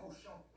conscient